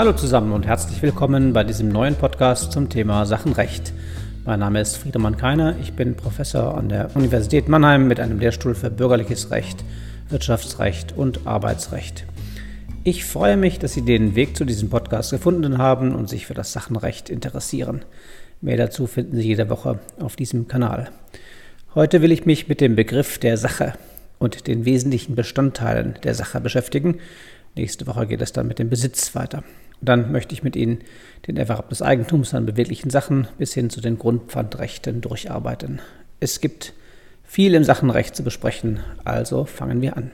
Hallo zusammen und herzlich willkommen bei diesem neuen Podcast zum Thema Sachenrecht. Mein Name ist Friedemann Keiner, ich bin Professor an der Universität Mannheim mit einem Lehrstuhl für bürgerliches Recht, Wirtschaftsrecht und Arbeitsrecht. Ich freue mich, dass Sie den Weg zu diesem Podcast gefunden haben und sich für das Sachenrecht interessieren. Mehr dazu finden Sie jede Woche auf diesem Kanal. Heute will ich mich mit dem Begriff der Sache und den wesentlichen Bestandteilen der Sache beschäftigen. Nächste Woche geht es dann mit dem Besitz weiter. Dann möchte ich mit Ihnen den Erwerb des Eigentums an beweglichen Sachen bis hin zu den Grundpfandrechten durcharbeiten. Es gibt viel im Sachenrecht zu besprechen, also fangen wir an.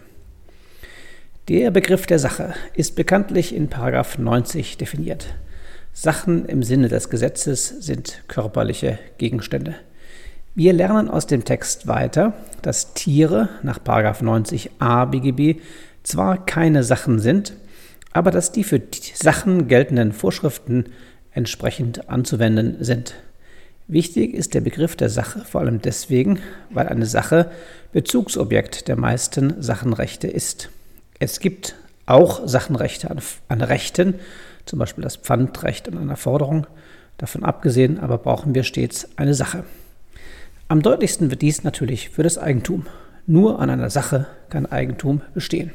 Der Begriff der Sache ist bekanntlich in 90 definiert. Sachen im Sinne des Gesetzes sind körperliche Gegenstände. Wir lernen aus dem Text weiter, dass Tiere nach 90a BGB zwar keine Sachen sind, aber dass die für die Sachen geltenden Vorschriften entsprechend anzuwenden sind. Wichtig ist der Begriff der Sache vor allem deswegen, weil eine Sache Bezugsobjekt der meisten Sachenrechte ist. Es gibt auch Sachenrechte an, an Rechten, zum Beispiel das Pfandrecht an einer Forderung. Davon abgesehen aber brauchen wir stets eine Sache. Am deutlichsten wird dies natürlich für das Eigentum. Nur an einer Sache kann Eigentum bestehen.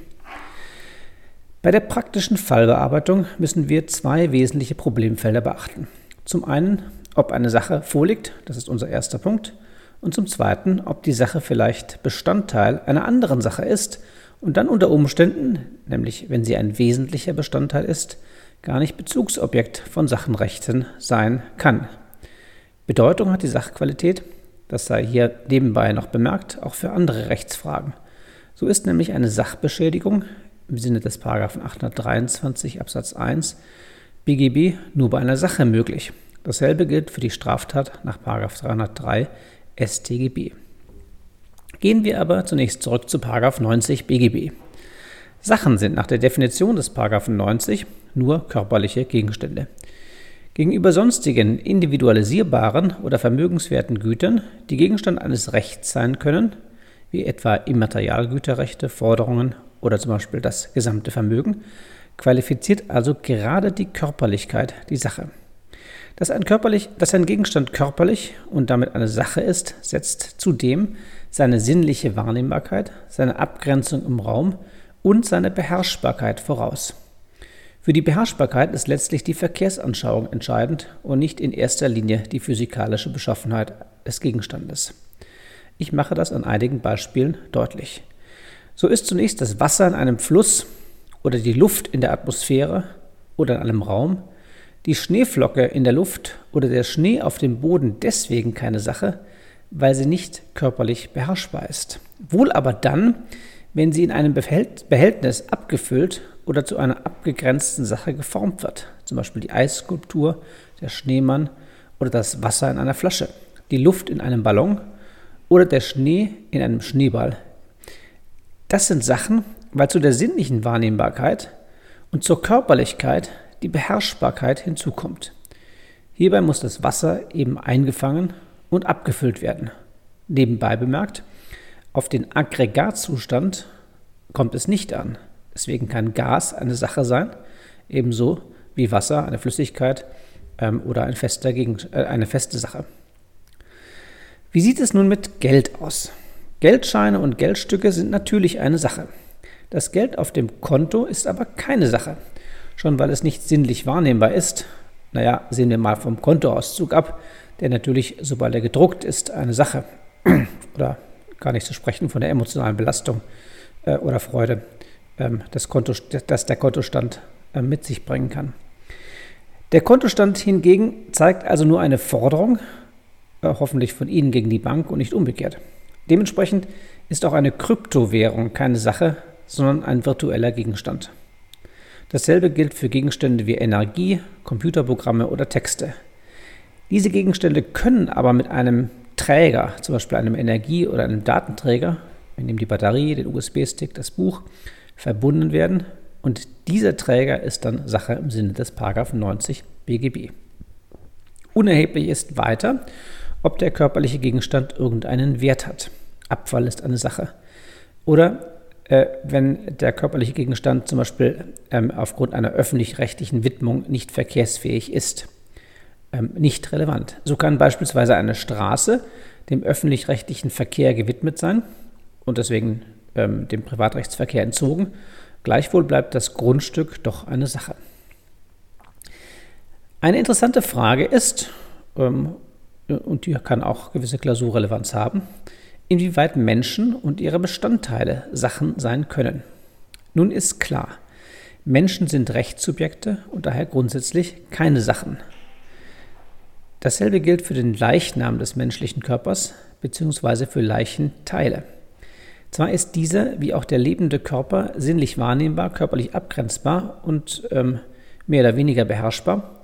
Bei der praktischen Fallbearbeitung müssen wir zwei wesentliche Problemfelder beachten. Zum einen, ob eine Sache vorliegt, das ist unser erster Punkt, und zum zweiten, ob die Sache vielleicht Bestandteil einer anderen Sache ist und dann unter Umständen, nämlich wenn sie ein wesentlicher Bestandteil ist, gar nicht Bezugsobjekt von Sachenrechten sein kann. Bedeutung hat die Sachqualität, das sei hier nebenbei noch bemerkt, auch für andere Rechtsfragen. So ist nämlich eine Sachbeschädigung im Sinne des Paragraphen 823 Absatz 1 BGB nur bei einer Sache möglich. Dasselbe gilt für die Straftat nach 303 StGB. Gehen wir aber zunächst zurück zu 90 BGB. Sachen sind nach der Definition des 90 nur körperliche Gegenstände. Gegenüber sonstigen individualisierbaren oder vermögenswerten Gütern, die Gegenstand eines Rechts sein können, wie etwa Immaterialgüterrechte, Forderungen oder zum Beispiel das gesamte Vermögen, qualifiziert also gerade die Körperlichkeit die Sache. Dass ein, körperlich, dass ein Gegenstand körperlich und damit eine Sache ist, setzt zudem seine sinnliche Wahrnehmbarkeit, seine Abgrenzung im Raum und seine Beherrschbarkeit voraus. Für die Beherrschbarkeit ist letztlich die Verkehrsanschauung entscheidend und nicht in erster Linie die physikalische Beschaffenheit des Gegenstandes. Ich mache das an einigen Beispielen deutlich. So ist zunächst das Wasser in einem Fluss oder die Luft in der Atmosphäre oder in einem Raum, die Schneeflocke in der Luft oder der Schnee auf dem Boden deswegen keine Sache, weil sie nicht körperlich beherrschbar ist. Wohl aber dann, wenn sie in einem Behältnis abgefüllt oder zu einer abgegrenzten Sache geformt wird, zum Beispiel die Eisskulptur, der Schneemann oder das Wasser in einer Flasche, die Luft in einem Ballon oder der Schnee in einem Schneeball das sind Sachen, weil zu der sinnlichen Wahrnehmbarkeit und zur Körperlichkeit die Beherrschbarkeit hinzukommt. Hierbei muss das Wasser eben eingefangen und abgefüllt werden. Nebenbei bemerkt, auf den Aggregatzustand kommt es nicht an. Deswegen kann Gas eine Sache sein, ebenso wie Wasser eine Flüssigkeit ähm, oder ein äh, eine feste Sache. Wie sieht es nun mit Geld aus? Geldscheine und Geldstücke sind natürlich eine Sache. Das Geld auf dem Konto ist aber keine Sache. Schon weil es nicht sinnlich wahrnehmbar ist. Naja, sehen wir mal vom Kontoauszug ab, der natürlich, sobald er gedruckt ist, eine Sache. oder gar nicht zu sprechen von der emotionalen Belastung äh, oder Freude, ähm, das Konto, das der Kontostand äh, mit sich bringen kann. Der Kontostand hingegen zeigt also nur eine Forderung, äh, hoffentlich von Ihnen gegen die Bank und nicht umgekehrt. Dementsprechend ist auch eine Kryptowährung keine Sache, sondern ein virtueller Gegenstand. Dasselbe gilt für Gegenstände wie Energie, Computerprogramme oder Texte. Diese Gegenstände können aber mit einem Träger, zum Beispiel einem Energie- oder einem Datenträger, in dem die Batterie, den USB-Stick, das Buch, verbunden werden und dieser Träger ist dann Sache im Sinne des 90 BGB. Unerheblich ist weiter, ob der körperliche Gegenstand irgendeinen Wert hat. Abfall ist eine Sache. Oder äh, wenn der körperliche Gegenstand zum Beispiel ähm, aufgrund einer öffentlich-rechtlichen Widmung nicht verkehrsfähig ist. Ähm, nicht relevant. So kann beispielsweise eine Straße dem öffentlich-rechtlichen Verkehr gewidmet sein und deswegen ähm, dem Privatrechtsverkehr entzogen. Gleichwohl bleibt das Grundstück doch eine Sache. Eine interessante Frage ist, ähm, und die kann auch gewisse Klausurrelevanz haben, inwieweit Menschen und ihre Bestandteile Sachen sein können. Nun ist klar, Menschen sind Rechtssubjekte und daher grundsätzlich keine Sachen. Dasselbe gilt für den Leichnam des menschlichen Körpers bzw. für Leichenteile. Zwar ist dieser wie auch der lebende Körper sinnlich wahrnehmbar, körperlich abgrenzbar und ähm, mehr oder weniger beherrschbar,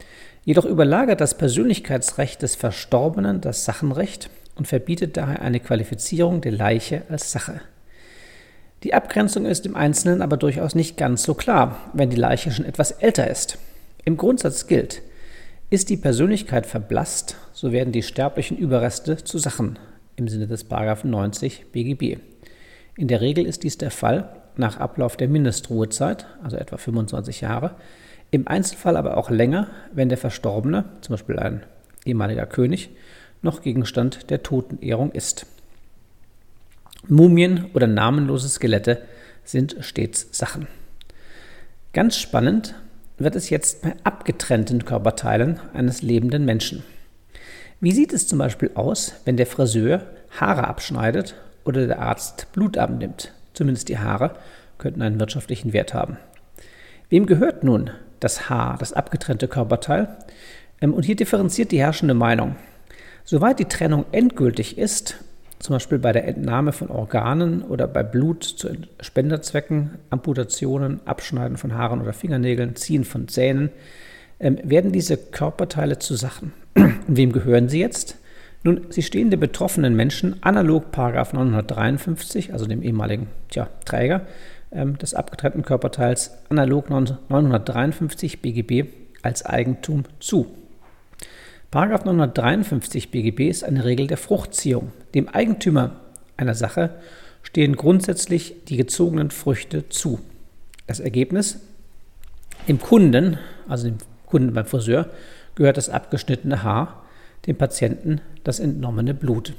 Jedoch überlagert das Persönlichkeitsrecht des Verstorbenen das Sachenrecht und verbietet daher eine Qualifizierung der Leiche als Sache. Die Abgrenzung ist im Einzelnen aber durchaus nicht ganz so klar, wenn die Leiche schon etwas älter ist. Im Grundsatz gilt, ist die Persönlichkeit verblasst, so werden die sterblichen Überreste zu Sachen im Sinne des 90 BGB. In der Regel ist dies der Fall nach Ablauf der Mindestruhezeit, also etwa 25 Jahre, im Einzelfall aber auch länger, wenn der Verstorbene, zum Beispiel ein ehemaliger König, noch Gegenstand der Totenehrung ist. Mumien oder namenlose Skelette sind stets Sachen. Ganz spannend wird es jetzt bei abgetrennten Körperteilen eines lebenden Menschen. Wie sieht es zum Beispiel aus, wenn der Friseur Haare abschneidet oder der Arzt Blut abnimmt? Zumindest die Haare könnten einen wirtschaftlichen Wert haben. Wem gehört nun das Haar, das abgetrennte Körperteil. Ähm, und hier differenziert die herrschende Meinung. Soweit die Trennung endgültig ist, zum Beispiel bei der Entnahme von Organen oder bei Blut zu Spenderzwecken, Amputationen, Abschneiden von Haaren oder Fingernägeln, Ziehen von Zähnen, ähm, werden diese Körperteile zu Sachen. Und wem gehören sie jetzt? Nun, sie stehen den betroffenen Menschen analog 953, also dem ehemaligen tja, Träger, des abgetrennten Körperteils analog 953 BGB als Eigentum zu. Paragraph 953 BGB ist eine Regel der Fruchtziehung. Dem Eigentümer einer Sache stehen grundsätzlich die gezogenen Früchte zu. Das Ergebnis, dem Kunden, also dem Kunden beim Friseur, gehört das abgeschnittene Haar, dem Patienten das entnommene Blut.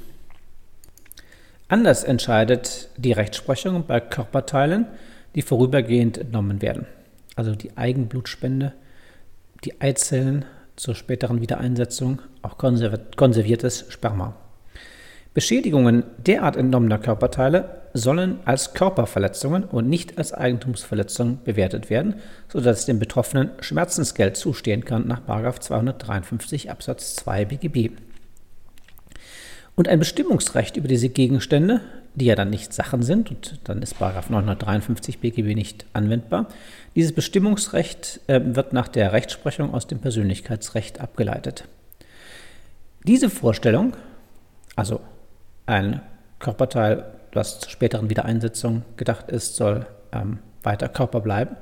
Anders entscheidet die Rechtsprechung bei Körperteilen, die vorübergehend entnommen werden. Also die Eigenblutspende, die Eizellen zur späteren Wiedereinsetzung, auch konserviertes Sperma. Beschädigungen derart entnommener Körperteile sollen als Körperverletzungen und nicht als Eigentumsverletzungen bewertet werden, sodass dem Betroffenen Schmerzensgeld zustehen kann nach 253 Absatz 2 BGB. Und ein Bestimmungsrecht über diese Gegenstände, die ja dann nicht Sachen sind, und dann ist 953 BGB nicht anwendbar, dieses Bestimmungsrecht äh, wird nach der Rechtsprechung aus dem Persönlichkeitsrecht abgeleitet. Diese Vorstellung, also ein Körperteil, das zur späteren Wiedereinsetzung gedacht ist, soll ähm, weiter Körper bleiben,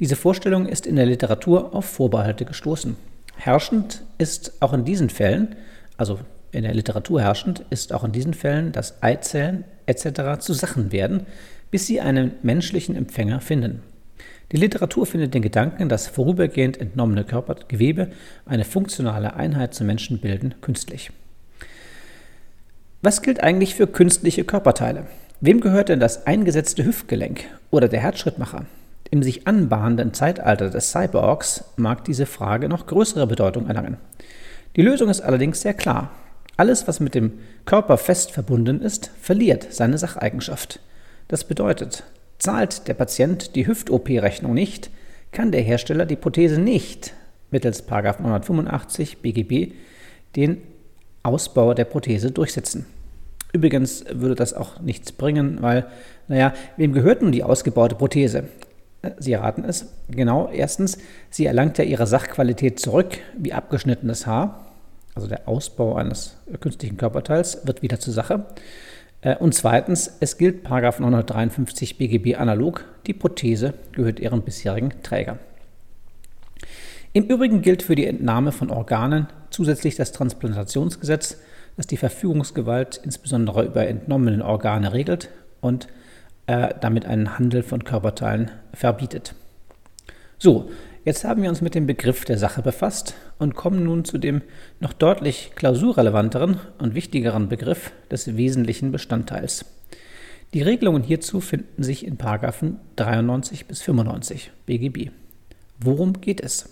diese Vorstellung ist in der Literatur auf Vorbehalte gestoßen. Herrschend ist auch in diesen Fällen, also in der Literatur herrschend, ist auch in diesen Fällen, dass Eizellen etc. zu Sachen werden, bis sie einen menschlichen Empfänger finden. Die Literatur findet den Gedanken, dass vorübergehend entnommene Körpergewebe eine funktionale Einheit zum Menschen bilden, künstlich. Was gilt eigentlich für künstliche Körperteile? Wem gehört denn das eingesetzte Hüftgelenk oder der Herzschrittmacher? Im sich anbahnenden Zeitalter des Cyborgs mag diese Frage noch größere Bedeutung erlangen. Die Lösung ist allerdings sehr klar. Alles, was mit dem Körper fest verbunden ist, verliert seine Sacheigenschaft. Das bedeutet, zahlt der Patient die Hüft-OP-Rechnung nicht, kann der Hersteller die Prothese nicht mittels 985 BGB den Ausbau der Prothese durchsetzen. Übrigens würde das auch nichts bringen, weil, naja, wem gehört nun die ausgebaute Prothese? Äh, sie erraten es. Genau, erstens, sie erlangt ja ihre Sachqualität zurück, wie abgeschnittenes Haar also der Ausbau eines künstlichen Körperteils, wird wieder zur Sache. Äh, und zweitens, es gilt 953 BGB analog, die Prothese gehört ihrem bisherigen Träger. Im Übrigen gilt für die Entnahme von Organen zusätzlich das Transplantationsgesetz, das die Verfügungsgewalt insbesondere über entnommene Organe regelt und äh, damit einen Handel von Körperteilen verbietet. So, jetzt haben wir uns mit dem Begriff der Sache befasst und kommen nun zu dem noch deutlich klausurrelevanteren und wichtigeren Begriff des wesentlichen Bestandteils. Die Regelungen hierzu finden sich in Paragraphen 93 bis 95 BGB. Worum geht es?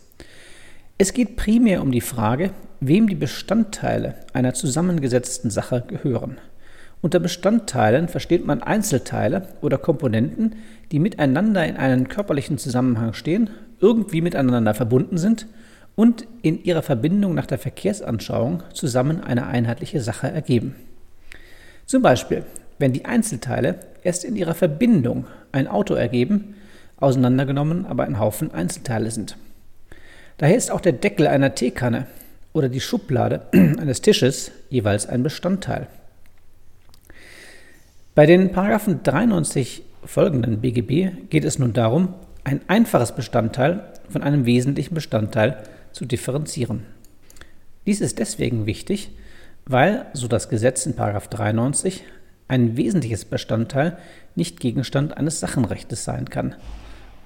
Es geht primär um die Frage, wem die Bestandteile einer zusammengesetzten Sache gehören. Unter Bestandteilen versteht man Einzelteile oder Komponenten, die miteinander in einem körperlichen Zusammenhang stehen, irgendwie miteinander verbunden sind und in ihrer Verbindung nach der Verkehrsanschauung zusammen eine einheitliche Sache ergeben. Zum Beispiel, wenn die Einzelteile erst in ihrer Verbindung ein Auto ergeben, auseinandergenommen aber ein Haufen Einzelteile sind. Daher ist auch der Deckel einer Teekanne oder die Schublade eines Tisches jeweils ein Bestandteil. Bei den Paragraphen 93 folgenden BGB geht es nun darum, ein einfaches Bestandteil von einem wesentlichen Bestandteil zu differenzieren. Dies ist deswegen wichtig, weil, so das Gesetz in 93, ein wesentliches Bestandteil nicht Gegenstand eines Sachenrechtes sein kann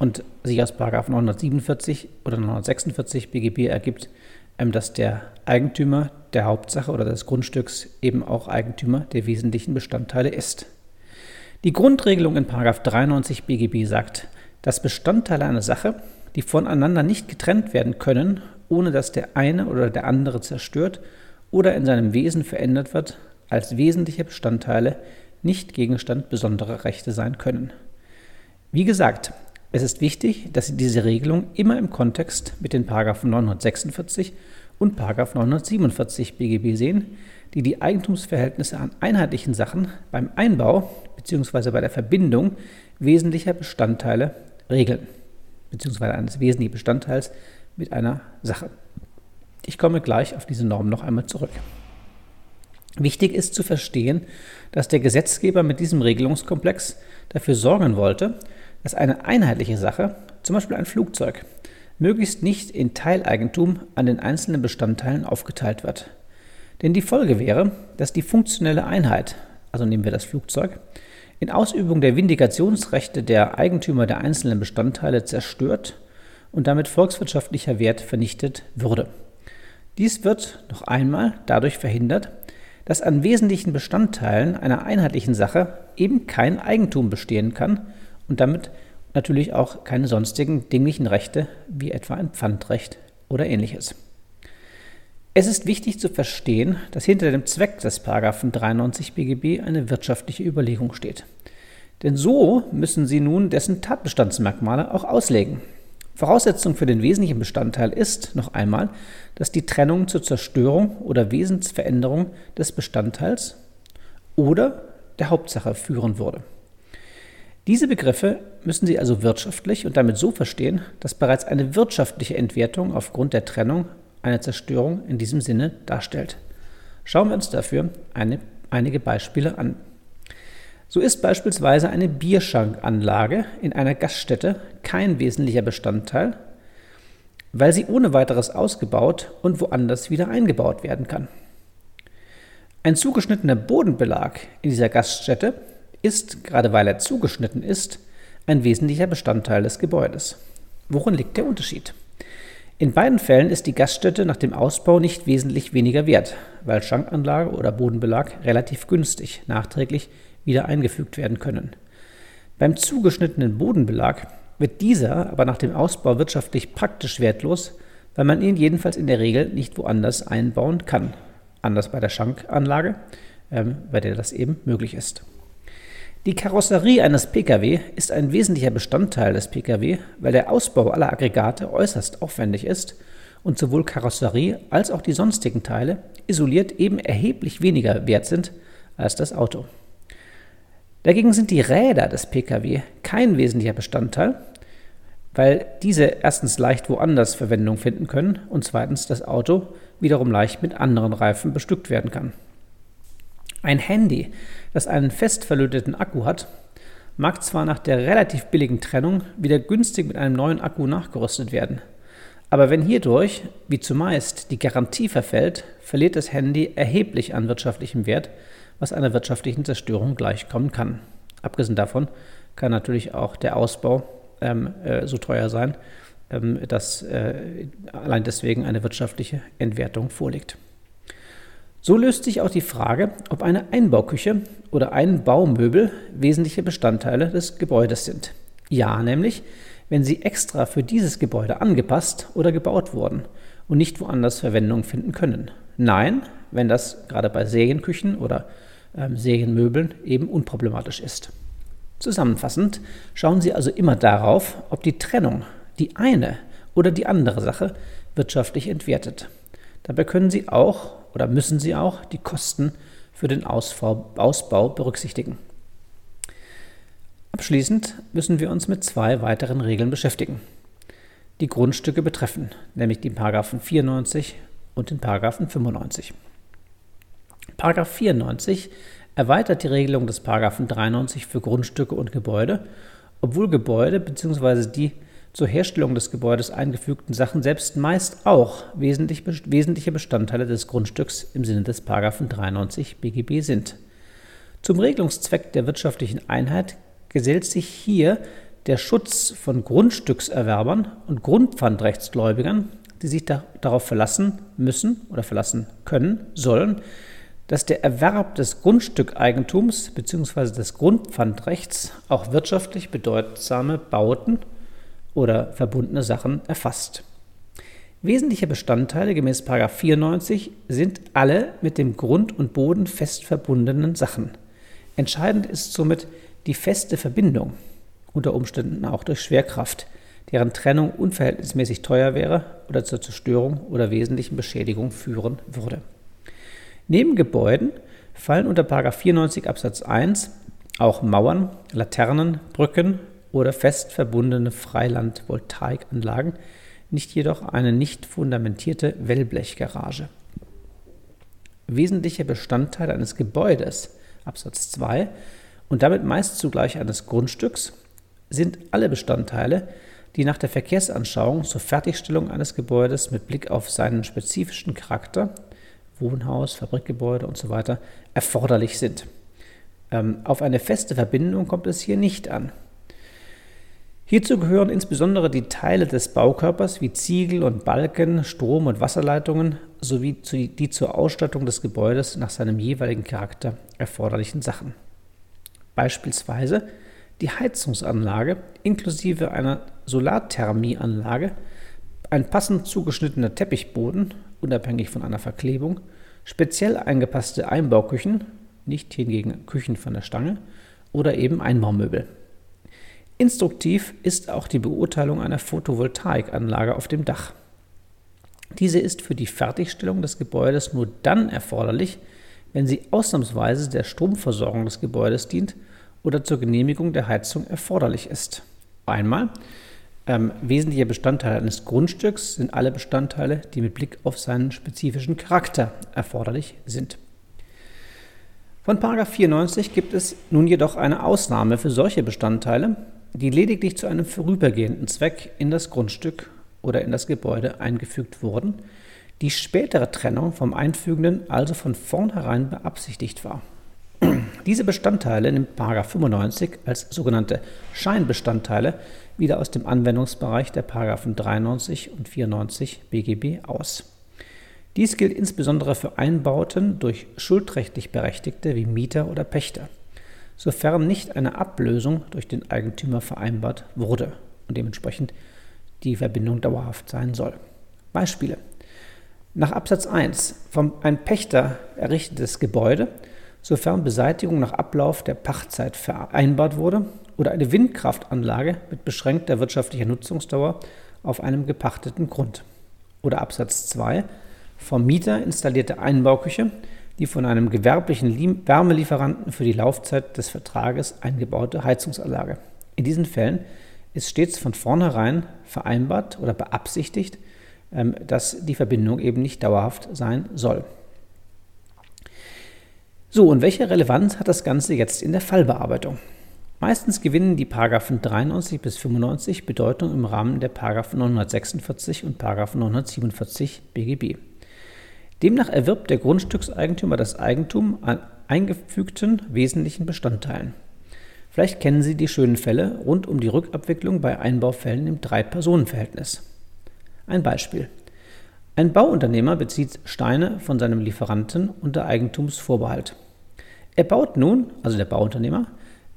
und sich aus 947 oder 946 BGB ergibt, ähm, dass der Eigentümer der Hauptsache oder des Grundstücks eben auch Eigentümer der wesentlichen Bestandteile ist. Die Grundregelung in 93 BGB sagt, dass Bestandteile einer Sache, die voneinander nicht getrennt werden können, ohne dass der eine oder der andere zerstört oder in seinem Wesen verändert wird, als wesentliche Bestandteile nicht Gegenstand besonderer Rechte sein können. Wie gesagt, es ist wichtig, dass Sie diese Regelung immer im Kontext mit den Paragraphen 946 und 947 BGB sehen, die die Eigentumsverhältnisse an einheitlichen Sachen beim Einbau bzw. bei der Verbindung wesentlicher Bestandteile regeln, bzw. eines wesentlichen Bestandteils mit einer Sache. Ich komme gleich auf diese Norm noch einmal zurück. Wichtig ist zu verstehen, dass der Gesetzgeber mit diesem Regelungskomplex dafür sorgen wollte, dass eine einheitliche Sache, zum Beispiel ein Flugzeug, möglichst nicht in Teileigentum an den einzelnen Bestandteilen aufgeteilt wird. Denn die Folge wäre, dass die funktionelle Einheit, also nehmen wir das Flugzeug, in Ausübung der Vindikationsrechte der Eigentümer der einzelnen Bestandteile zerstört und damit volkswirtschaftlicher Wert vernichtet würde. Dies wird noch einmal dadurch verhindert, dass an wesentlichen Bestandteilen einer einheitlichen Sache eben kein Eigentum bestehen kann und damit natürlich auch keine sonstigen dinglichen Rechte wie etwa ein Pfandrecht oder ähnliches. Es ist wichtig zu verstehen, dass hinter dem Zweck des 93 BGB eine wirtschaftliche Überlegung steht. Denn so müssen Sie nun dessen Tatbestandsmerkmale auch auslegen. Voraussetzung für den wesentlichen Bestandteil ist, noch einmal, dass die Trennung zur Zerstörung oder Wesensveränderung des Bestandteils oder der Hauptsache führen würde. Diese Begriffe müssen Sie also wirtschaftlich und damit so verstehen, dass bereits eine wirtschaftliche Entwertung aufgrund der Trennung eine Zerstörung in diesem Sinne darstellt. Schauen wir uns dafür eine, einige Beispiele an. So ist beispielsweise eine Bierschankanlage in einer Gaststätte kein wesentlicher Bestandteil, weil sie ohne weiteres ausgebaut und woanders wieder eingebaut werden kann. Ein zugeschnittener Bodenbelag in dieser Gaststätte ist, gerade weil er zugeschnitten ist, ein wesentlicher Bestandteil des Gebäudes. Worin liegt der Unterschied? In beiden Fällen ist die Gaststätte nach dem Ausbau nicht wesentlich weniger wert, weil Schankanlage oder Bodenbelag relativ günstig nachträglich wieder eingefügt werden können. Beim zugeschnittenen Bodenbelag wird dieser aber nach dem Ausbau wirtschaftlich praktisch wertlos, weil man ihn jedenfalls in der Regel nicht woanders einbauen kann. Anders bei der Schankanlage, ähm, bei der das eben möglich ist. Die Karosserie eines Pkw ist ein wesentlicher Bestandteil des Pkw, weil der Ausbau aller Aggregate äußerst aufwendig ist und sowohl Karosserie als auch die sonstigen Teile isoliert eben erheblich weniger wert sind als das Auto. Dagegen sind die Räder des Pkw kein wesentlicher Bestandteil, weil diese erstens leicht woanders Verwendung finden können und zweitens das Auto wiederum leicht mit anderen Reifen bestückt werden kann. Ein Handy, das einen fest verlöteten Akku hat, mag zwar nach der relativ billigen Trennung wieder günstig mit einem neuen Akku nachgerüstet werden. Aber wenn hierdurch, wie zumeist, die Garantie verfällt, verliert das Handy erheblich an wirtschaftlichem Wert, was einer wirtschaftlichen Zerstörung gleichkommen kann. Abgesehen davon kann natürlich auch der Ausbau ähm, äh, so teuer sein, ähm, dass äh, allein deswegen eine wirtschaftliche Entwertung vorliegt. So löst sich auch die Frage, ob eine Einbauküche oder ein Baumöbel wesentliche Bestandteile des Gebäudes sind. Ja, nämlich, wenn sie extra für dieses Gebäude angepasst oder gebaut wurden und nicht woanders Verwendung finden können. Nein, wenn das gerade bei Serienküchen oder ähm, Serienmöbeln eben unproblematisch ist. Zusammenfassend schauen Sie also immer darauf, ob die Trennung die eine oder die andere Sache wirtschaftlich entwertet. Dabei können Sie auch oder müssen Sie auch die Kosten für den Ausbau, berücksichtigen. Abschließend müssen wir uns mit zwei weiteren Regeln beschäftigen, die Grundstücke betreffen, nämlich die Paragraphen 94 und den Paragraphen 95. Paragraph 94 erweitert die Regelung des Paragraphen 93 für Grundstücke und Gebäude, obwohl Gebäude bzw. die zur Herstellung des Gebäudes eingefügten Sachen selbst meist auch wesentlich, wesentliche Bestandteile des Grundstücks im Sinne des 93 BGB sind. Zum Regelungszweck der wirtschaftlichen Einheit gesellt sich hier der Schutz von Grundstückserwerbern und Grundpfandrechtsgläubigern, die sich da, darauf verlassen müssen oder verlassen können, sollen, dass der Erwerb des Grundstückeigentums bzw. des Grundpfandrechts auch wirtschaftlich bedeutsame Bauten oder verbundene Sachen erfasst. Wesentliche Bestandteile gemäß 94 sind alle mit dem Grund und Boden fest verbundenen Sachen. Entscheidend ist somit die feste Verbindung, unter Umständen auch durch Schwerkraft, deren Trennung unverhältnismäßig teuer wäre oder zur Zerstörung oder wesentlichen Beschädigung führen würde. Neben Gebäuden fallen unter 94 Absatz 1 auch Mauern, Laternen, Brücken, oder fest verbundene Freiland-Voltaikanlagen, nicht jedoch eine nicht fundamentierte Wellblechgarage. Wesentlicher Bestandteil eines Gebäudes, Absatz 2, und damit meist zugleich eines Grundstücks, sind alle Bestandteile, die nach der Verkehrsanschauung zur Fertigstellung eines Gebäudes mit Blick auf seinen spezifischen Charakter, Wohnhaus, Fabrikgebäude usw. So erforderlich sind. Ähm, auf eine feste Verbindung kommt es hier nicht an. Hierzu gehören insbesondere die Teile des Baukörpers wie Ziegel und Balken, Strom- und Wasserleitungen sowie die zur Ausstattung des Gebäudes nach seinem jeweiligen Charakter erforderlichen Sachen. Beispielsweise die Heizungsanlage inklusive einer Solarthermieanlage, ein passend zugeschnittener Teppichboden, unabhängig von einer Verklebung, speziell eingepasste Einbauküchen, nicht hingegen Küchen von der Stange, oder eben Einbaumöbel. Instruktiv ist auch die Beurteilung einer Photovoltaikanlage auf dem Dach. Diese ist für die Fertigstellung des Gebäudes nur dann erforderlich, wenn sie ausnahmsweise der Stromversorgung des Gebäudes dient oder zur Genehmigung der Heizung erforderlich ist. Einmal, ähm, wesentlicher Bestandteil eines Grundstücks sind alle Bestandteile, die mit Blick auf seinen spezifischen Charakter erforderlich sind. Von 94 gibt es nun jedoch eine Ausnahme für solche Bestandteile, die lediglich zu einem vorübergehenden Zweck in das Grundstück oder in das Gebäude eingefügt wurden, die spätere Trennung vom Einfügenden also von vornherein beabsichtigt war. Diese Bestandteile nimmt 95 als sogenannte Scheinbestandteile wieder aus dem Anwendungsbereich der 93 und 94 BGB aus. Dies gilt insbesondere für Einbauten durch schuldrechtlich Berechtigte wie Mieter oder Pächter sofern nicht eine Ablösung durch den Eigentümer vereinbart wurde und dementsprechend die Verbindung dauerhaft sein soll. Beispiele. Nach Absatz 1 vom ein Pächter errichtetes Gebäude, sofern Beseitigung nach Ablauf der Pachtzeit vereinbart wurde oder eine Windkraftanlage mit beschränkter wirtschaftlicher Nutzungsdauer auf einem gepachteten Grund. Oder Absatz 2 vom Mieter installierte Einbauküche, die von einem gewerblichen Wärmelieferanten für die Laufzeit des Vertrages eingebaute Heizungsanlage. In diesen Fällen ist stets von vornherein vereinbart oder beabsichtigt, ähm, dass die Verbindung eben nicht dauerhaft sein soll. So, und welche Relevanz hat das Ganze jetzt in der Fallbearbeitung? Meistens gewinnen die Paragraphen 93 bis 95 Bedeutung im Rahmen der Paragraphen 946 und Paragraphen 947 BGB. Demnach erwirbt der Grundstückseigentümer das Eigentum an eingefügten wesentlichen Bestandteilen. Vielleicht kennen Sie die schönen Fälle rund um die Rückabwicklung bei Einbaufällen im Drei-Personen-Verhältnis. Ein Beispiel. Ein Bauunternehmer bezieht Steine von seinem Lieferanten unter Eigentumsvorbehalt. Er baut nun, also der Bauunternehmer,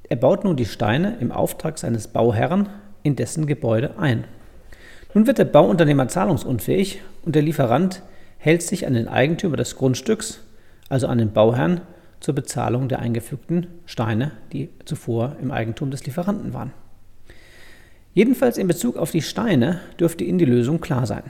er baut nun die Steine im Auftrag seines Bauherrn in dessen Gebäude ein. Nun wird der Bauunternehmer zahlungsunfähig und der Lieferant hält sich an den Eigentümer des Grundstücks, also an den Bauherrn, zur Bezahlung der eingefügten Steine, die zuvor im Eigentum des Lieferanten waren. Jedenfalls in Bezug auf die Steine dürfte Ihnen die Lösung klar sein.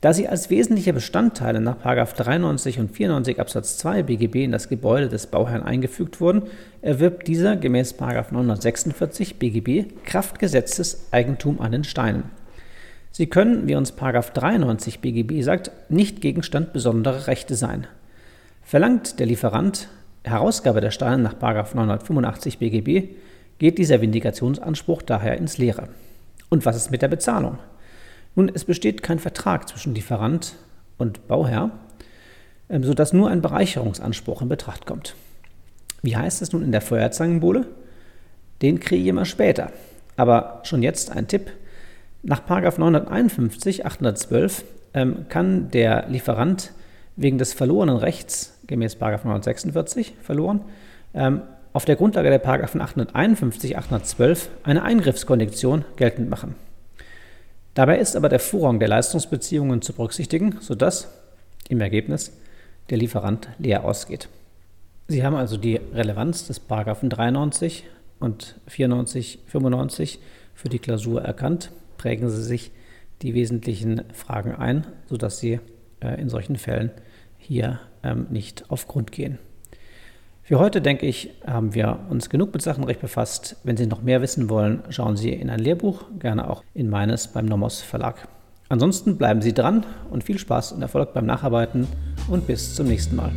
Da sie als wesentliche Bestandteile nach 93 und 94 Absatz 2 BGB in das Gebäude des Bauherrn eingefügt wurden, erwirbt dieser gemäß 946 BGB Kraftgesetzes Eigentum an den Steinen. Sie können, wie uns 93 BGB sagt, nicht Gegenstand besonderer Rechte sein. Verlangt der Lieferant Herausgabe der Steine nach 985 BGB, geht dieser Vindikationsanspruch daher ins Leere. Und was ist mit der Bezahlung? Nun, es besteht kein Vertrag zwischen Lieferant und Bauherr, ähm, sodass nur ein Bereicherungsanspruch in Betracht kommt. Wie heißt es nun in der Feuerzangenbowle? Den kriege ich immer später. Aber schon jetzt ein Tipp. Nach 951, 812 ähm, kann der Lieferant wegen des verlorenen Rechts, gemäß 946 verloren, ähm, auf der Grundlage der Paragraphen 851, 812 eine Eingriffskondition geltend machen. Dabei ist aber der Vorrang der Leistungsbeziehungen zu berücksichtigen, sodass im Ergebnis der Lieferant leer ausgeht. Sie haben also die Relevanz des Paragraphen 93 und 94, 95 für die Klausur erkannt. Prägen Sie sich die wesentlichen Fragen ein, sodass Sie äh, in solchen Fällen hier ähm, nicht auf Grund gehen. Für heute, denke ich, haben wir uns genug mit Sachenrecht befasst. Wenn Sie noch mehr wissen wollen, schauen Sie in ein Lehrbuch, gerne auch in meines beim Nomos Verlag. Ansonsten bleiben Sie dran und viel Spaß und Erfolg beim Nacharbeiten und bis zum nächsten Mal.